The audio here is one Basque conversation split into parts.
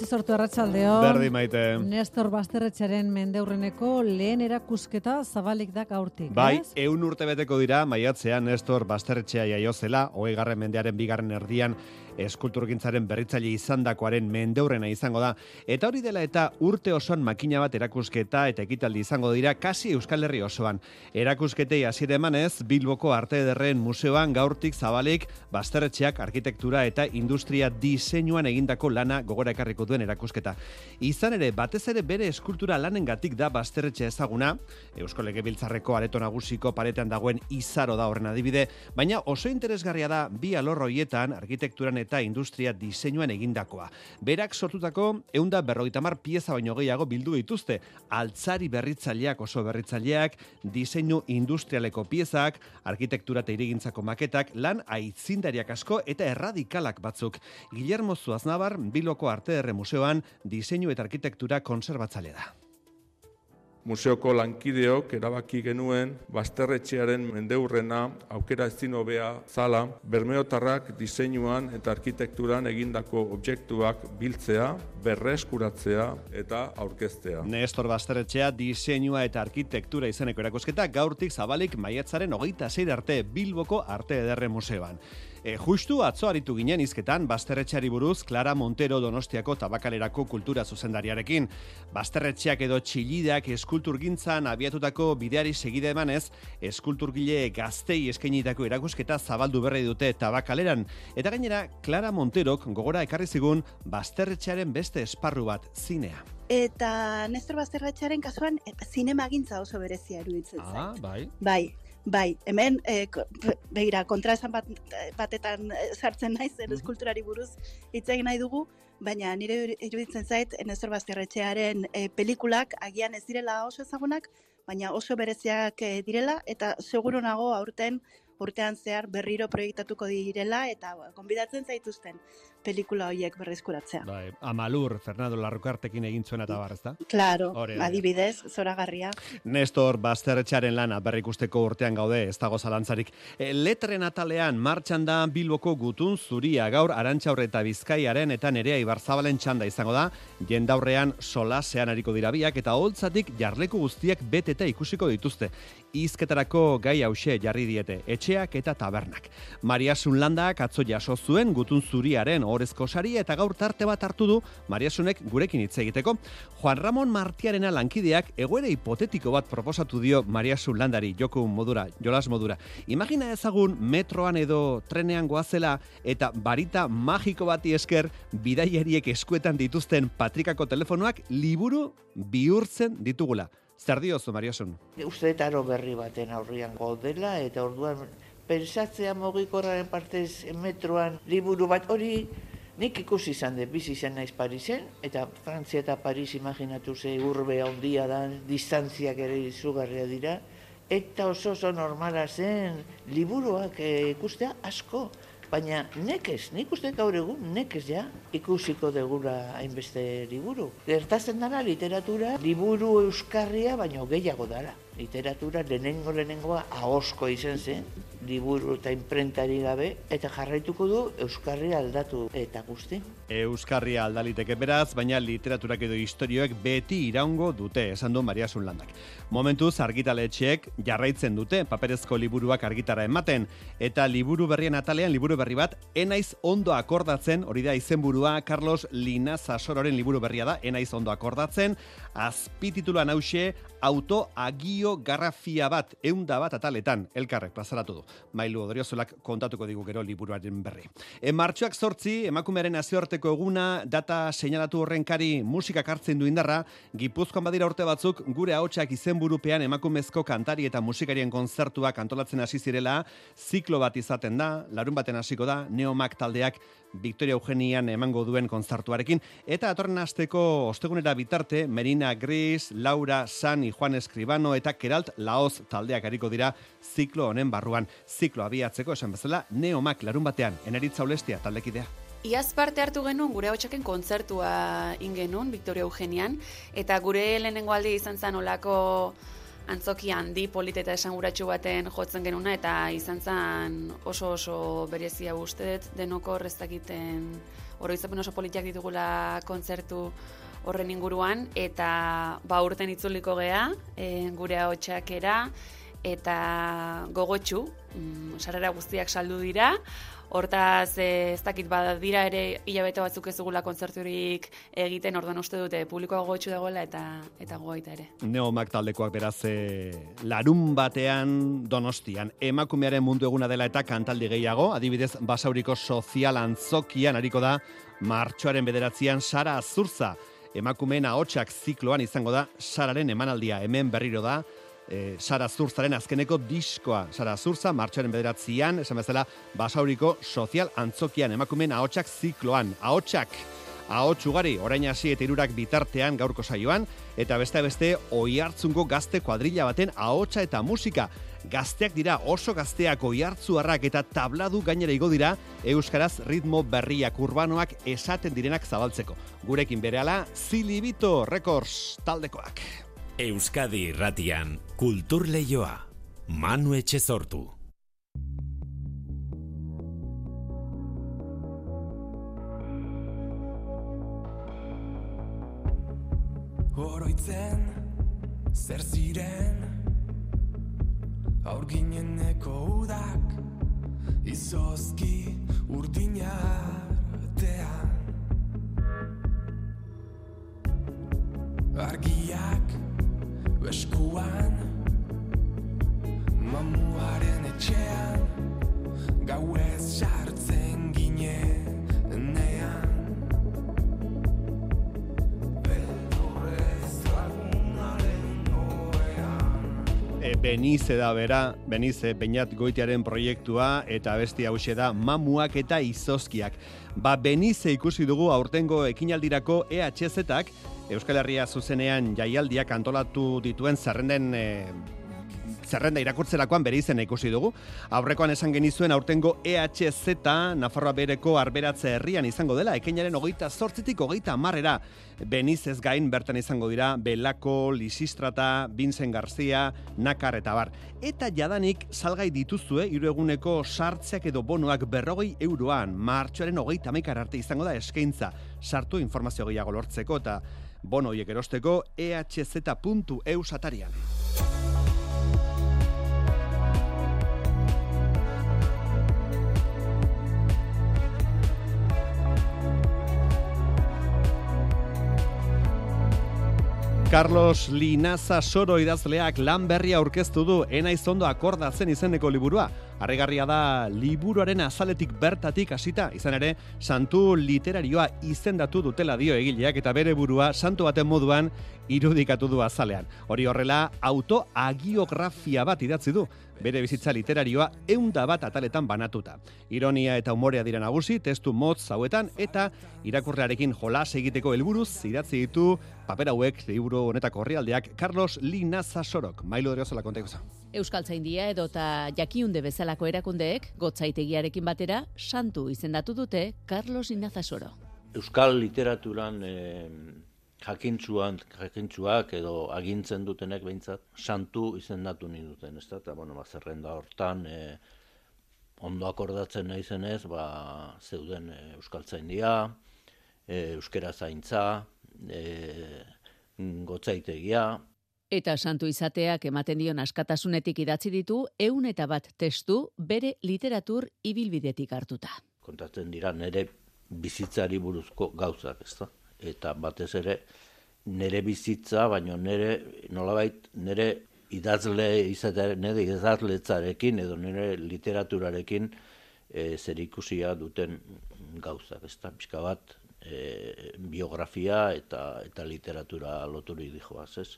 Manu sortu erratzaldeo. Berdi maite. Nestor Basterretxaren mendeurreneko lehen erakusketa zabalik da gaurtik, Bai, ez? eun urte beteko dira, maiatzean Nestor Basterretxea jaiozela, hogei garren mendearen bigarren erdian, eskulturgintzaren berritzaile izandakoaren mendeurrena izango da. Eta hori dela eta urte osoan makina bat erakusketa eta ekitaldi izango dira kasi Euskal Herri osoan. Erakusketei hasiera emanez, Bilboko Arte Ederren Museoan gaurtik zabalik Basterretxeak arkitektura eta industria diseinuan egindako lana gogora ekarriko duen erakusketa. Izan ere, batez ere bere eskultura lanengatik da Basterretxe ezaguna, Eusko Legebiltzarreko areto nagusiko paretean dagoen izaro da horren adibide, baina oso interesgarria da bi alor hoietan arkitekturan eta industria diseinuan egindakoa. Berak sortutako eunda berrogeita mar pieza baino gehiago bildu dituzte, altzari berritzaileak oso berritzaileak, diseinu industrialeko piezak, arkitektura eta irigintzako maketak, lan aitzindariak asko eta erradikalak batzuk. Guillermo Zuaznabar, Biloko Arte Erre Museoan, diseinu eta arkitektura konserbatzaile da. Museoko lankideok erabaki genuen basterretxearen mendeurrena aukera ezin hobea zala bermeotarrak diseinuan eta arkitekturan egindako objektuak biltzea, berreskuratzea eta aurkeztea. Nestor Basterretxea diseinua eta arkitektura izeneko erakusketa gaurtik zabalik maiatzaren hogeita zeir arte Bilboko Arte Ederre Museoan. E, justu atzo aritu ginen izketan Basterretxeari buruz Clara Montero Donostiako tabakalerako kultura zuzendariarekin. Basterretxeak edo txilideak eskulturgintzan abiatutako bideari segide emanez, eskulturgile gaztei eskainitako erakusketa zabaldu berri dute tabakaleran. Eta gainera, Clara Monterok gogora ekarri zigun Basterretxearen beste esparru bat, zinea. Eta Nestor Basterretxearen kasuan zinemagintza oso berezia iruditzen zait. Ah, bai. Bai, bai, hemen, e, begira, kontraesan bat, batetan eh, sartzen naiz, zen eskulturari buruz hitz egin nahi dugu, baina nire iru- iruditzen zait Nestor Basterretxearen e, pelikulak agian ez direla oso ezagunak, baina oso bereziak eh, direla, eta seguru nago aurten urtean zehar berriro proiektatuko direla, eta ba, gonbidatzen zaituzten pelikula horiek berreskuratzea. Bai, Amalur, Fernando Larrukartekin egin zuena eta bar, ezta? Claro, Hori da. adibidez, zoragarria. Nestor Basterretxearen lana berrikusteko urtean gaude, ez dago zalantzarik. E, letren atalean martxan da Bilboko gutun zuria gaur Arantxaurre eta Bizkaiaren eta Nerea Ibarzabalen txanda izango da, jendaurrean solasean ariko dira biak eta holtzatik jarleku guztiak beteta ikusiko dituzte. Izketarako gai hause jarri diete, etxeak eta tabernak. Mariasun landak atzo jaso zuen gutun zuriaren orezko sari eta gaur tarte bat hartu du Mariasunek gurekin hitz egiteko. Juan Ramon Martiarena lankideak egoera hipotetiko bat proposatu dio Mariasun landari joku modura, jolas modura. Imagina ezagun metroan edo trenean goazela eta barita magiko bati esker bidaiariek eskuetan dituzten patrikako telefonoak liburu bihurtzen ditugula. Zer diozu, Mariasun? uste aro berri baten aurrian gaudela, eta orduan pensatzea mogikorraren partez metroan liburu bat. Hori nik ikusi izan dut, bizi izan naiz Parisen, eta Frantzia eta Paris imaginatu ze urbe handia da, distantziak ere izugarria dira, eta oso oso normala zen liburuak eh, ikustea asko, baina nekez, nik uste gaur egun nekez ja ikusiko degula hainbeste liburu. Gertatzen dara literatura, liburu euskarria baino gehiago dara. Literatura lehenengo lehenengoa ahosko izen zen, liburu eta imprentari gabe, eta jarraituko du euskarria aldatu eta guzti. Euskarria aldaliteke beraz, baina literaturak edo istorioek beti iraungo dute, esan du Maria Landak. Momentuz argitaletxeek jarraitzen dute paperezko liburuak argitara ematen, eta liburu berrien atalean liburu berri bat, enaiz ondo akordatzen, hori da izenburua Carlos Linaz Asororen liburu berria da, enaiz ondo akordatzen, azpitituluan hause, autoagio garrafia bat, eunda bat ataletan, elkarrek plazaratu du. Mailu odriozulak kontatuko digu gero liburuaren berri. E, martxoak sortzi, emakumearen nazioarteko eguna, data seinalatu horrenkari musikak hartzen du indarra, Gipuzkoan badira urte batzuk, gure ahotsak izenburupean emakumezko kantari eta musikarien kontzertuak antolatzen hasi zirela, ziklo bat izaten da, larun baten hasiko da, Neomak taldeak Victoria Eugenian emango duen kontzertuarekin, eta atorren asteko ostegunera bitarte, Merina Gris, Laura San, Juan Escribano eta Keralt Laoz taldeak hariko dira ziklo honen barruan. ziklo abiatzeko esan bezala neomak larun batean, eneritza ulestia taldekidea. Iaz parte hartu genuen gure hotxaken kontzertua ingenun, Victoria Eugenian, eta gure lehenengo aldi izan zen olako antzoki handi polit eta esanguratsu baten jotzen genuna, eta izan zen oso oso berezia uste denoko horreztakiten oroizapen oso politiak ditugula kontzertu horren inguruan, eta ba urten itzuliko gea, e, gure hotxakera, eta gogotxu, mm, sarara guztiak saldu dira, Hortaz, e, ez dakit bada dira ere hilabete batzuk ez dugula kontzerturik egiten, orduan uste dute publikoa gogotxu dagoela eta eta gogoita ere. Neomak taldekoak beraz e, larun batean donostian. Emakumearen mundu eguna dela eta kantaldi gehiago, adibidez basauriko sozial antzokian hariko da martxoaren bederatzean Sara Azurza. Emakumeen ahotsak zikloan izango da Sararen emanaldia hemen berriro da, e, Sara Zurzaren azkeneko diskoa. Sara Zurza, martxoaren bederatzean, esan bezala, basauriko sozial antzokian, emakumen ahotsak zikloan. Ahotsak, ahots ugari, orain hasi eta irurak bitartean gaurko saioan, eta beste beste, oi hartzungo gazte kuadrilla baten ahotsa eta musika. Gazteak dira oso gazteak oi hartzuarrak eta tabladu gainera igo dira Euskaraz ritmo berriak urbanoak esaten direnak zabaltzeko. Gurekin berehala, Zilibito Records taldekoak. Euskadi irratian kultur leioa. Manu Etxezortu. Oroitzen, zer ziren Aurgineneko udak Izozki urdinartean Benize da bera, Benize Beñat Goitiaren proiektua eta besti hause da Mamuak eta Izozkiak. Ba Benize ikusi dugu aurtengo ekinaldirako EHZ-ak Euskal Herria zuzenean jaialdiak antolatu dituen zerrenden e, zerrenda irakurtzerakoan bere izena ikusi dugu. Aurrekoan esan genizuen aurtengo EHZ Nafarroa bereko arberatze herrian izango dela, ekainaren hogeita zortzitik hogeita marrera. Beniz ez gain bertan izango dira Belako, Lisistrata, Vincent Garcia, Nakar eta bar. Eta jadanik salgai dituzue hiru eguneko sartzeak edo bonoak berrogei euroan, martxoaren hogeita maikar arte izango da eskaintza. Sartu informazio gehiago lortzeko eta bono hiek erosteko ehz.eu satarian. Carlos Linaza Soro idazleak lan berria aurkeztu du enaiz ondo akordatzen izeneko liburua. Harrigarria da liburuaren azaletik bertatik hasita, izan ere, santu literarioa izendatu dutela dio egileak eta bere burua santu baten moduan irudikatu du azalean. Hori horrela, autoagiografia bat idatzi du, bere bizitza literarioa eunda bat ataletan banatuta. Ironia eta umorea dira nagusi, testu motz hauetan, eta irakurrearekin jolas egiteko helburuz idatzi ditu paper hauek liburu honetako horrialdeak Carlos Linaza Sorok. Mailu deriozola kontaikuza. Euskaltzaindia edo eta jakiunde bezalako erakundeek gotzaitegiarekin batera santu izendatu dute Carlos Inazasoro. Euskal literaturan eh, jakintzuan, jakintzuak edo agintzen dutenek behintzat santu izendatu ni duten, ezta? Eta bueno, ba zerrenda hortan eh, ondo akordatzen nahi zenez, ba zeuden eh, euskaltzaindia, eh, euskera zaintza, eh, gotzaitegia, Eta santu izateak ematen dion askatasunetik idatzi ditu eun eta bat testu bere literatur ibilbidetik hartuta. kontatzen dira nire bizitzari buruzko gauzak, ezta? Eta batez ere nire bizitza, baino nire nolabait nire idazle izatea, nire idazletzarekin edo nire literaturarekin e, zerikusia duten gauzak, ezta? Pixka bat e, biografia eta eta literatura loturik dijoaz, ez?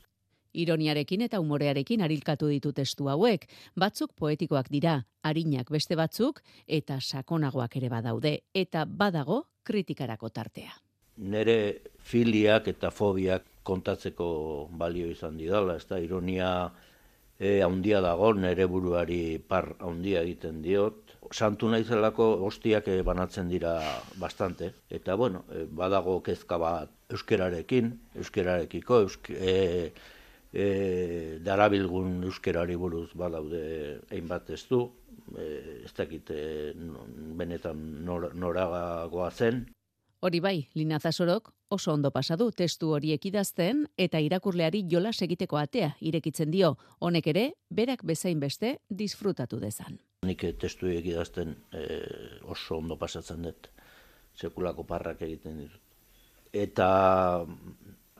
Ironiarekin eta umorearekin arilkatu ditu testu hauek, batzuk poetikoak dira, arinak beste batzuk eta sakonagoak ere badaude, eta badago kritikarako tartea. nire filiak eta fobiak kontatzeko balio izan didala, ez da, ironia e, haundia dago, nere buruari par haundia egiten diot. Santu naizelako hostiak eh, banatzen dira bastante. Eta bueno, eh, badago kezka bat euskerarekin, euskerarekiko, eusk, e, e, darabilgun euskerari buruz badaude hainbat ez du, e, ez dakit e, benetan nor, noragoa zen, Hori bai, Lina Zasorok oso ondo pasadu testu horiek idazten eta irakurleari jolas egiteko atea irekitzen dio. Honek ere, berak bezain beste disfrutatu dezan. Nik testu idazten eh, oso ondo pasatzen dut, sekulako parrak egiten ditut. Eta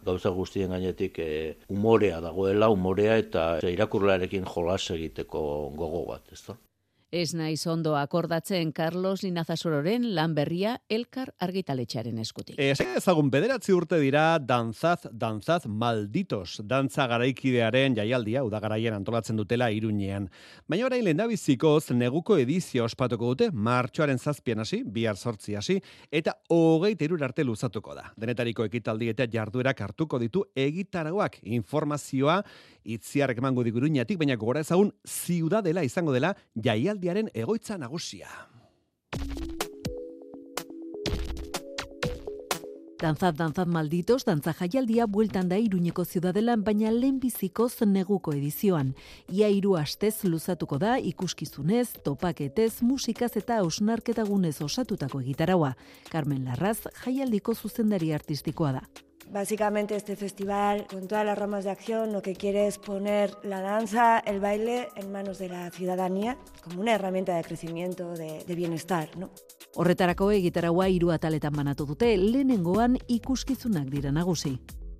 gauza guztien gainetik eh, umorea dagoela, umorea eta irakurlearekin jolas egiteko gogo bat, ez da? Ez naiz ondo akordatzen Carlos Linazasororen lan berria elkar argitaletxearen eskutik. Ez ezagun bederatzi urte dira danzaz, danzaz malditos, dantza garaikidearen jaialdia, udagaraien antolatzen dutela iruñean. Baina orain lehendabizikoz neguko edizio ospatuko dute, martxoaren zazpian hasi, bihar sortzi hasi, eta hogei terur arte luzatuko da. Denetariko ekitaldi eta jarduerak hartuko ditu egitaragoak informazioa itziarrek emango diguruñatik, baina gora ezagun ziudadela izango dela jaialdiaren egoitza nagusia. Danzat, danzat malditos, dantza jaialdia bueltan da iruñeko ziudadelan, baina lehenbizikoz neguko edizioan. Ia hiru astez luzatuko da ikuskizunez, topaketez, musikaz eta ausnarketagunez osatutako egitaraua. Carmen Larraz jaialdiko zuzendari artistikoa da. Básicamente este festival, con todas las ramas de acción, lo que quiere es poner la danza, el baile en manos de la ciudadanía como una herramienta de crecimiento, de, bienestar, ¿no? Horretarako hiru ataletan banatu dute, lehenengoan.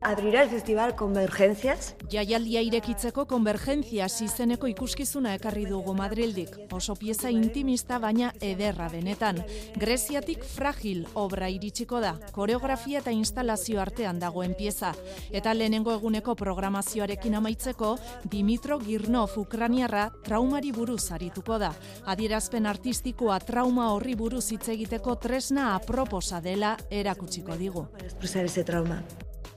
Abrirá el festival Convergencias. Jaialdia irekitzeko konvergentzias izeneko ikuskizuna ekarri dugu Madrildik. Oso pieza intimista baina ederra benetan. Greziatik fragil obra iritsiko da. Koreografia eta instalazio artean dagoen pieza. Eta lehenengo eguneko programazioarekin amaitzeko, Dimitro Girnov Ukraniarra traumari buruz arituko da. Adierazpen artistikoa trauma horri buruz hitz egiteko tresna aproposa dela erakutsiko digu. Expresar ese trauma.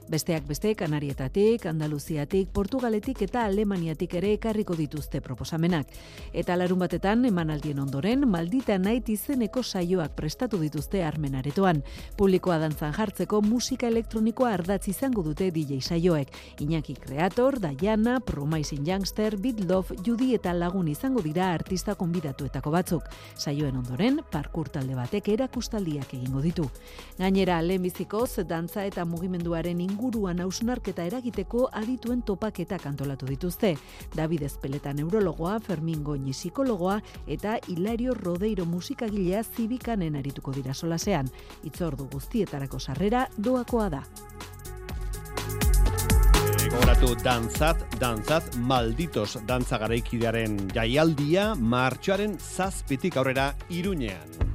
Besteak beste Kanarietatik, Andaluziatik, Portugaletik eta Alemaniatik ere ekarriko dituzte proposamenak. Eta larun batetan, emanaldien ondoren, maldita nait izeneko saioak prestatu dituzte armenaretoan. Publikoa dantzan jartzeko musika elektronikoa ardatz izango dute DJ saioek. Iñaki Kreator, Diana, Promising Youngster, Love, Judy eta lagun izango dira artista konbidatuetako batzuk. Saioen ondoren, parkur talde batek erakustaldiak egingo ditu. Gainera, lehenbizikoz, dantza eta mugimenduaren inguruan hausnarketa eragiteko adituen topaketak antolatu dituzte. David Espeleta neurologoa, Fermin Goñi psikologoa eta Hilario Rodeiro musikagilea zibikanen arituko dira solasean. Itzordu guztietarako sarrera doakoa da. Gogoratu danzat, danzat, malditos dantza garaikidearen jaialdia martxoaren zazpitik aurrera iruñean.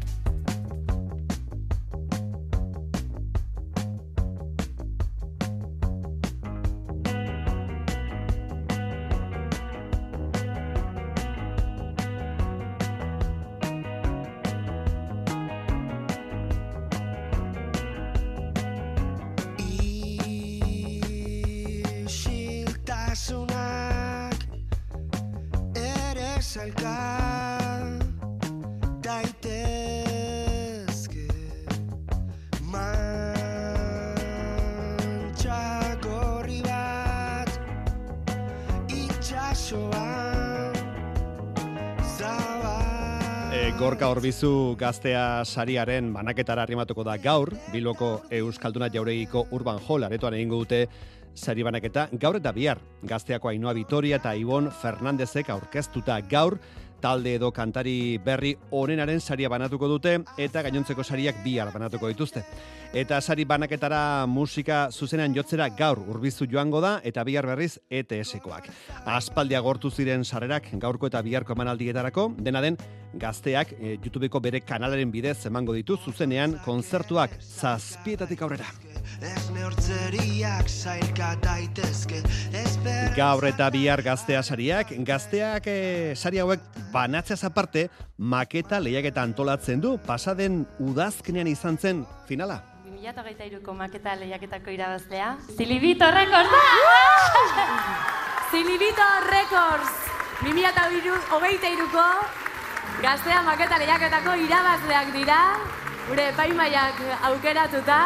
Gorka horbizu gaztea sariaren banaketara arrimatuko da gaur, Bilboko Euskalduna jauregiko Urban Hall aretoan egingo dute sari banaketa gaur eta bihar. Gazteako Ainoa Vitoria eta Ibon Fernandezek aurkeztuta gaur, talde edo kantari berri onenaren saria banatuko dute eta gainontzeko sariak bihar banatuko dituzte. Eta sari banaketara musika zuzenean jotzera gaur urbizu joango da eta bihar berriz ETS-koak. Aspaldia gortu ziren sarrerak gaurko eta biharko emanaldietarako, dena den gazteak e, YouTubeko bere kanalaren bidez emango ditu zuzenean kontzertuak zazpietatik aurrera. Gaur eta bihar gaztea sariak, gazteak e, sari hauek banatzeaz aparte, maketa lehiaketa antolatzen du, pasaden udazkenean izan zen finala. 2023ko maketa lehiaketako irabazlea. Zilibito Records da! Zilibito Records 2023ko gaztea maketa lehiaketako irabazleak dira, gure epaimaiak aukeratuta.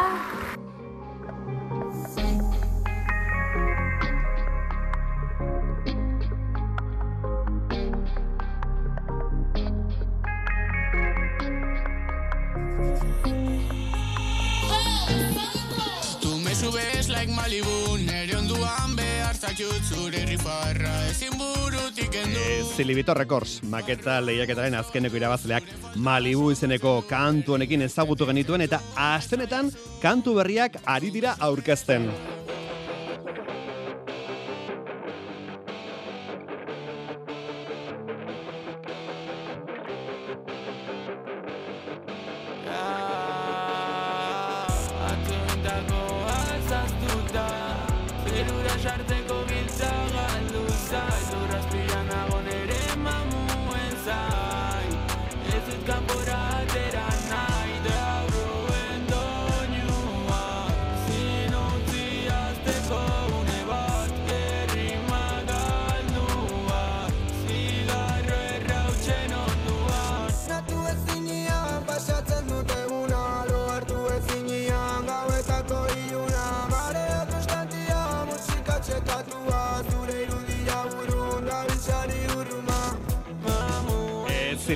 Tu me subes like Malibu, nere onduan behar zaitut zure rifarra ezin burutik endu. Zilibito Records, maketa lehiaketaren azkeneko irabazleak Malibu izeneko kantu honekin ezagutu genituen eta astenetan kantu berriak ari dira aurkezten.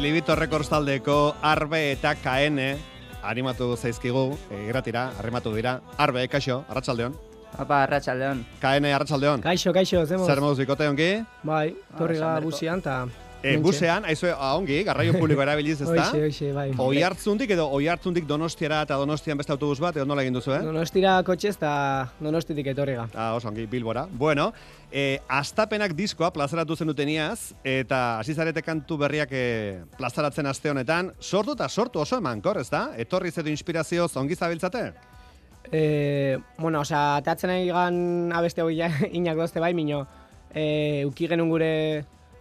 Zilibito Records taldeko Arbe eta KN animatu zaizkigu, e, gratira, arrimatu dira. Arbe, kaixo, arratsaldeon. Apa, arratsaldeon. KN, arratsaldeon. Kaixo, kaixo, zemos. Zer moduz bikote ongi? Bai, torri Ah, ga busian, ta... E, busean, aizue, ah, ongi, garraio publiko erabiliz, ezta? Hoxe, hoxe, bai. Oi hartzundik edo oi hartzundik donostiara eta donostian beste autobus bat, edo nola egin duzu, eh? Donostira kotxez, ta donostitik etorri ga. Ah, oso ongi, Bilbora. Bueno, eh, astapenak diskoa plazaratu zenuteniaz, eta hasi zarete kantu berriak eh, plazaratzen aste honetan, sortu eta sortu oso emankor, ez da? Etorri zetu inspirazioz ongi zabiltzate? Eh, bueno, osea, atatzen gan abeste hori inak dozte bai, mino, eh, uki genuen gure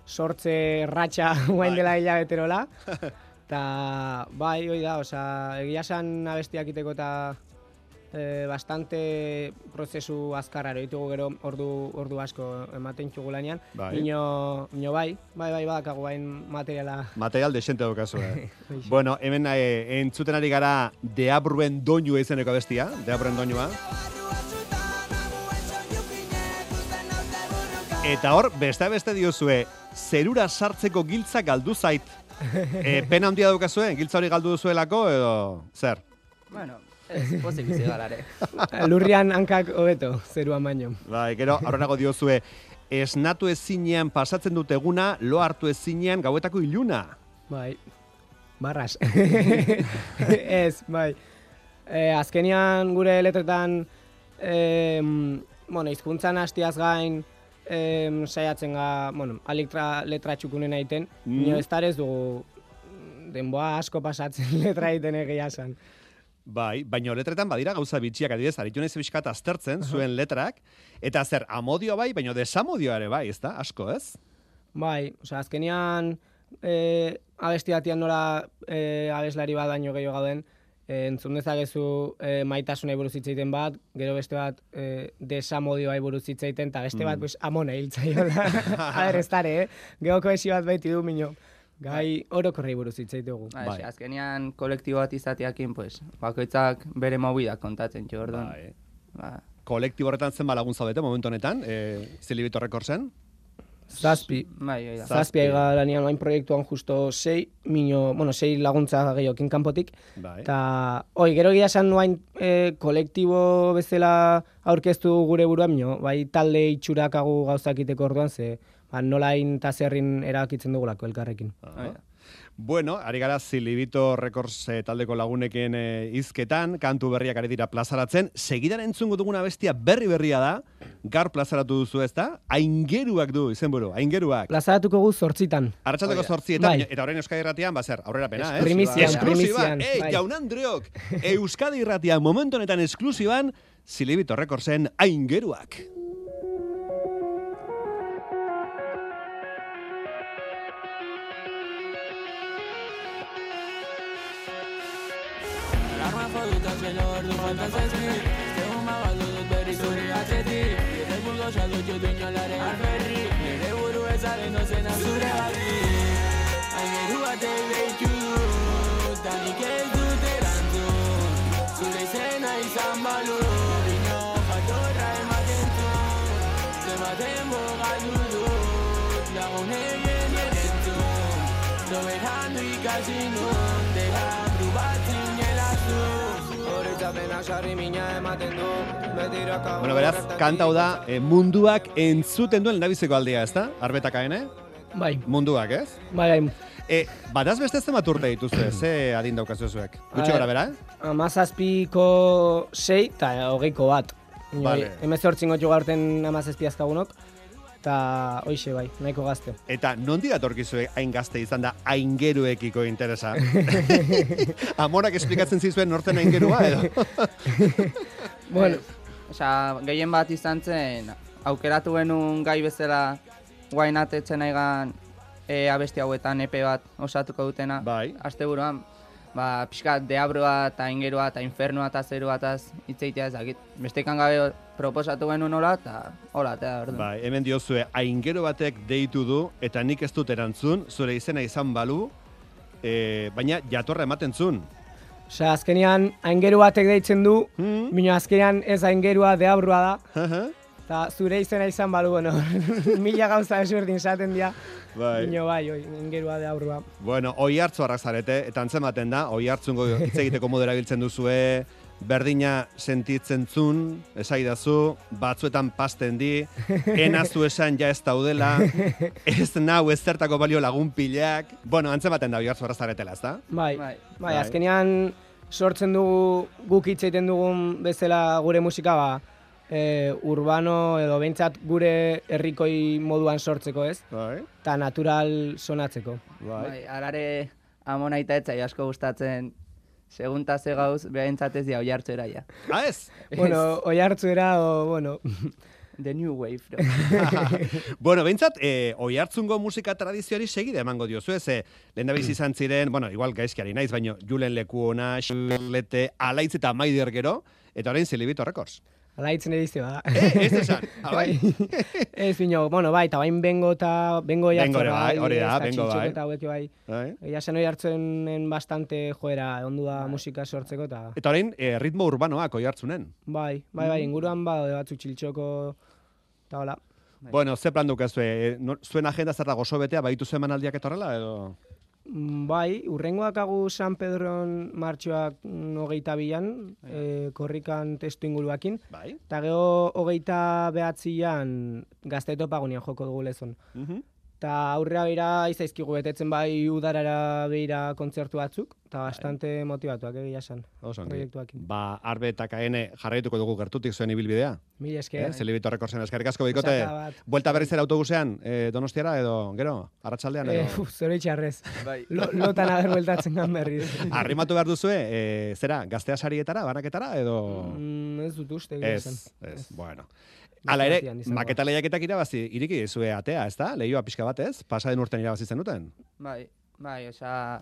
sortze ratxa guain dela hilabeterola. Ta, bai, hoi da, osea, egia esan abestiak iteko eta eh, bastante prozesu azkarraro ditugu gero ordu ordu asko ematen txugu lanean. Bai. Mino, mino bai, bai, bai, badakagu bain materiala. Material desente daukazu, eh? Hoxe. bueno, hemen eh, entzuten ari gara Deabruen doinu izeneko bestia, Deabruen doinua. Eta hor, beste beste diozue, zerura sartzeko giltza galdu zait. E, pena handia daukazue, giltza hori galdu duzuelako, edo zer? Bueno, ez, pozik bizi galare. Lurrian hankak hobeto, zeruan baino. Bai, gero, aurrenago diozue, esnatu ezinean pasatzen dut eguna, lo hartu ezinean gauetako iluna. Bai, barras. ez, bai. E, azkenian gure letretan, e, bueno, izkuntzan hastiaz gain, em, saiatzen ga, bueno, aletra letra txukunen egiten, Mm. mm. ez ez dugu denboa asko pasatzen letra egiten egia esan. Bai, baina letretan badira gauza bitxiak adibidez, aritu naiz bizkat aztertzen zuen letrak, eta zer, amodio bai, baina desamodioa ere bai, ezta? Asko, ez? Bai, osea, azkenian e, abesti batian nola e, abeslari bat gehiago gauden, entzun dezakezu e, maitasunai buruz hitz egiten bat, gero beste bat e, desamodioai buruz hitz egiten, eta beste bat Mm. pues, amona hiltzaiola. A ber, ez dare, eh? Gero kohesio bat baiti du, mino. Gai orokorrei buruz hitz egitegu. Bai, bai. azkenean kolektibo bat izateakin, pues, bakoitzak bere mobidak kontatzen jo, orduan. Bai. Ba, Kolektibo horretan zenba lagun zaudete momentu honetan, e, Zilibito Rekordsen? Zazpi. Bai, oida. Zazpi aiga lanian oain proiektuan justo sei, mino, bueno, sei laguntza gehiokin kanpotik. Bai. Ta, oi, gero egia esan nuain e, kolektibo bezala aurkeztu gure burua, mino, bai talde itxurakagu gauzakiteko orduan, ze ba, nolain eta zerrin erakitzen dugulako elkarrekin. Bueno, ari gara Zilibito Records eh, taldeko lagunekin eh, hizketan, kantu berriak ari dira plazaratzen. Segidan entzungo duguna bestia berri berria da, gaur plazaratu duzu ez da? Aingeruak du, izenburu, aingeruak. Plazaratuko gu zortzitan. Arratsaldeko zortzietan, Bai. eta horrein Euskadi Irratian, bazer, aurrera pena, ez? Primizian, Esklusiban, primizian, eh, bai. jaun Andreok, Euskadi Irratian, momentu honetan esklusiban, Zilibito Recordsen aingeruak. Soberano ikasi nun Dela bat zinelazu Horretzapenak sarri mina ematen du Betira kago Bueno, beraz, kanta hau da, eh, munduak entzuten duen lehendabiziko aldia, ez da? Arbetak aene? Bai. Munduak, ez? Bai, bai. E, bataz beste zenbat urte dituzue, ze adin daukazu zuek? Gutxi A gara ber, bera, eh? Amazazpiko sei eta hogeiko bat. Vale. Hemen zortzin gotxo gaurten amazazpiazkagunok. Eta hoixe bai, nahiko gazte. Eta nondi datorkizue hain gazte izan da aingeruekiko interesa? Amorak esplikatzen zizuen norten aingerua, edo? Bueno, osea, gehien bat izan zen, aukeratu genuen gai bezala guain atetzen aigan e, abesti hauetan epe bat osatuko dutena. Bai. Asteburuan, ba, pixka deabroa eta ingerua eta infernua eta zerua eta hitzeitea ezakit. Bestekan gabe proposatu genuen hola eta hola, eta orduan. Bai, hemen diozue, aingero batek deitu du, eta nik ez dut erantzun, zure izena izan balu, e, baina jatorra ematen zun. Osea, azkenean aingeru batek deitzen du, Hmm? mm. azkenean ez aingerua deabrua da. Eta zure izena izan balu, bueno, mila gauza esberdin esaten dira. Bai. Bino bai, oi, aingerua deabrua. Bueno, oi hartzu harrak zarete, eta antzematen da, oi hartzungo hitz egiteko modera biltzen duzue, berdina sentitzen zun, esaidazu, batzuetan pasten di, enazu esan ja ez daudela, ez nau ez zertako balio lagun pilak. Bueno, antzematen da oi hartzu harrak zaretela, ez da? Bai, Bai. bai, bai, azkenean sortzen dugu guk hitz egiten dugun bezala gure musika ba, e, urbano edo behintzat gure herrikoi moduan sortzeko, ez? Bai. Ta natural sonatzeko. Bai, arare amonaita etzai asko gustatzen segunta ze gauz behintzat ez dia oiartzera ja. Ah, ez? bueno, oi hartzuera, o, bueno... The New Wave. bueno, behintzat, e, oi hartzungo musika tradizioari segide emango diozu, ez, e, lehen izan ziren, bueno, igual gaizkiari naiz, baino, Julen Lekuona, Xurlete, Alaitz eta Maider gero, eta orain Zilibito Records. Alaitzen edizio da. Eh, ez esan, ah, bai. ez bino, bueno, bai, eta bain bengo eta bengo Bengo ere jartzen bai, hori da, bengo bai. Eta hauek bai. Bai. Egia zen hori hartzenen bastante joera ondu da musika sortzeko eta... Eta orain, e, ritmo urbanoak oi hartzunen. Bai, bai, bai, Mm. inguruan ba, batzu txiltxoko eta hola. Bueno, ze plan dukazue, e, no- zuen agenda zer da gozo betea, baitu zuen manaldiak etorrela, edo? Mm, Bai, urrengoak agu San Pedron martxoak mm, hogeita bilan, e, korrikan testu inguruakin. Bai. Eta gero hogeita behatzian gaztetopagunian joko dugu lezon. Mhm. Eta aurrera beira izaizkigu betetzen bai udarara beira kontzertu batzuk, eta bastante motivatuak egia esan. Oso ongi. Ba, arbe eta kaene jarraituko dugu gertutik zuen ibilbidea. Mil esker. Eh, Zelibito rekorzen eskerrik asko bikote. Buelta berriz ere autobusean, eh, donostiara edo, gero, arratsaldean Eh, edo. uf, zoro itxarrez. Bai. Lo, lotan ager bueltatzen gan berriz. Arrimatu behar duzue, eh, zera, gaztea sarietara, banaketara, edo... Mm, ez dut uste. Ez, esan. ez, bueno. Hala ere, maketa lehiaketak irabazi, iriki zue atea, ez da? Lehioa pixka batez, pasa den urten irabazi zenuten. Bai, bai, osea,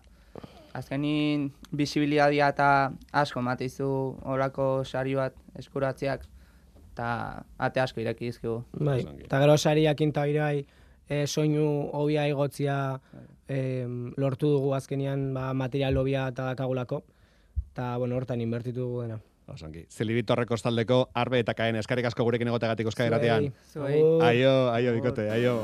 azkenin bisibilidadia eta asko matizu horako sari bat eskuratziak, eta ate asko ireki dizkigu. Bai, eta gero sariakin eta bai, e, soinu hobia igotzia em, lortu dugu azkenian ba, material hobia eta dakagulako. Eta, bueno, hortan inbertitu dugu dena. Osongi. Zelibito rekostaldeko arbe eta kaen eskarrik asko gurekin egotegatik euskadi ratean. Aio, aio, bikote, aio.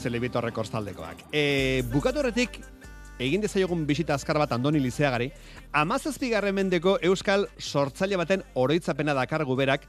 Bueno, Zelibito rekostaldekoak. E, bukatu horretik, egin dezaiogun bisita azkar bat Andoni Lizeagari, amazazpigarren mendeko Euskal sortzaile baten oroitzapena dakar guberak,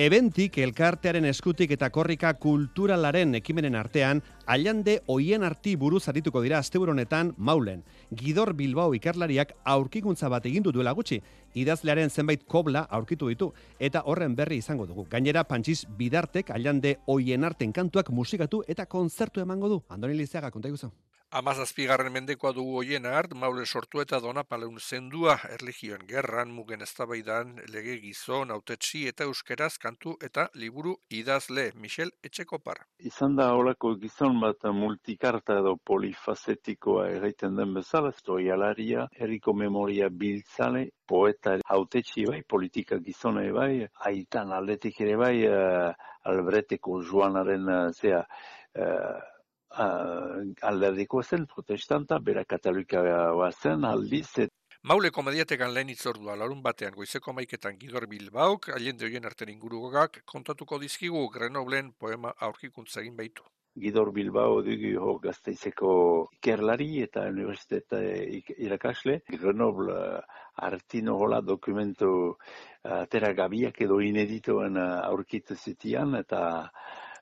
Ebentik elkartearen eskutik eta korrika kulturalaren ekimenen artean, ailande hoien arti buruz arituko dira asteburu honetan maulen. Gidor Bilbao ikerlariak aurkikuntza bat egin du duela gutxi, idazlearen zenbait kobla aurkitu ditu, eta horren berri izango dugu. Gainera, Pantxiz Bidartek ailande hoien arten kantuak musikatu eta kontzertu emango du. Andoni Lizeaga, konta iguzu. Amazazpigarren mendekoa dugu hoien art, maule sortu eta dona paleun zendua, erligioen gerran, mugen eztabaidan, lege gizon, autetsi eta euskeraz kantu eta liburu idazle, Michel Etxekopar. Izan da holako gizon bat multikarta edo polifazetikoa egiten den bezala, historialaria, herriko memoria biltzale, poeta autetsi bai, politika gizona bai, aitan aldetik ere bai, uh, albreteko joanaren uh, zea, uh, uh, alderdiko zen protestanta, bera katalikaua zen aldiz, et Maule komediatekan lehen itzordua larun batean goizeko maiketan Gidor Bilbaok, aliende hoien arten ingurugogak, kontatuko dizkigu Grenoblen poema aurkikuntza egin baitu. Gidor Bilbao dugu hor gazteizeko ikerlari eta universitate irakasle. Grenoble artino hola dokumentu atera gabiak edo ineditoen aurkitu zitian eta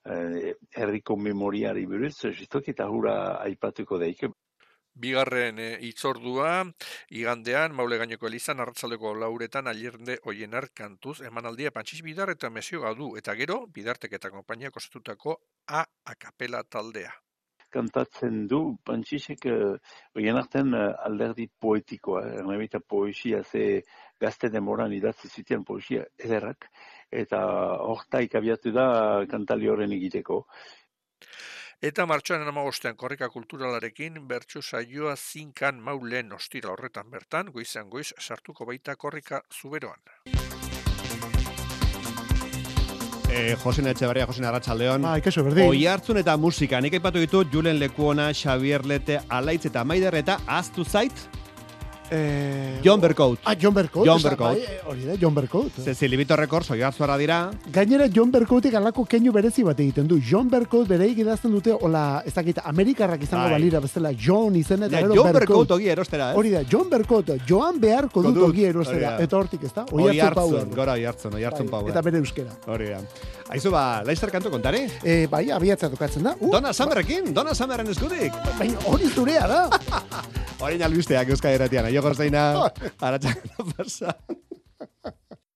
herriko memoriari buruz, jistok eta hura aipatuko daik. Bigarren e, itzordua, igandean, maule gaineko elizan, arratzaldeko lauretan, alirde oienar kantuz, emanaldia pantxiz bidar eta mesio gadu, eta gero, bidartek eta konpainia kostatutako A akapela taldea. Kantatzen du, pantxisek, oien artean alderdi poetikoa, ernabita poesia, ze gazte demoran idatzi zitean poesia ederrak, eta hortaik abiatu da kantali horren egiteko. Eta martxoaren amagostean korrika kulturalarekin bertsu saioa zinkan maulen ostira horretan bertan, goizan goiz sartuko baita korrika zuberoan. Eh, Josena Etxeberria, Josena Arratsaldeon. Bai, kaixo, berdin. Oi hartzun eta musika. Nik aipatu ditut Julen Lekuona, Xavier Lete, Alaitz eta Maider eta aztu zait Eh, John Bercout. Ah, John Bercout. John bai, hori da, John Bercout. Ze Zilibito Records oi hartzuara dira. Gainera John Bercoutek alako keinu berezi bat egiten du. John Bercout bereik idazten dute, hola, ez dakit, Amerikarrak izango Bai. balira, bezala John izen eta gero John Bercout ogi erostera, ez? Hori da, John Bercout, Joan beharko dut ogi erostera. Eta hortik, ez da? Oi hartzun, gora oi hartzun, oi hartzun Bai. Eta bere euskera. Hori da. Aizu ba, laizter kantu kontari? Eh, bai, abiatzea tokatzen da. Uh, Dona Summerrekin, Dona Summerren eskutik. Baina hori zurea da. Horein albisteak lo erratian, aio gorzeina, aratxan pasa.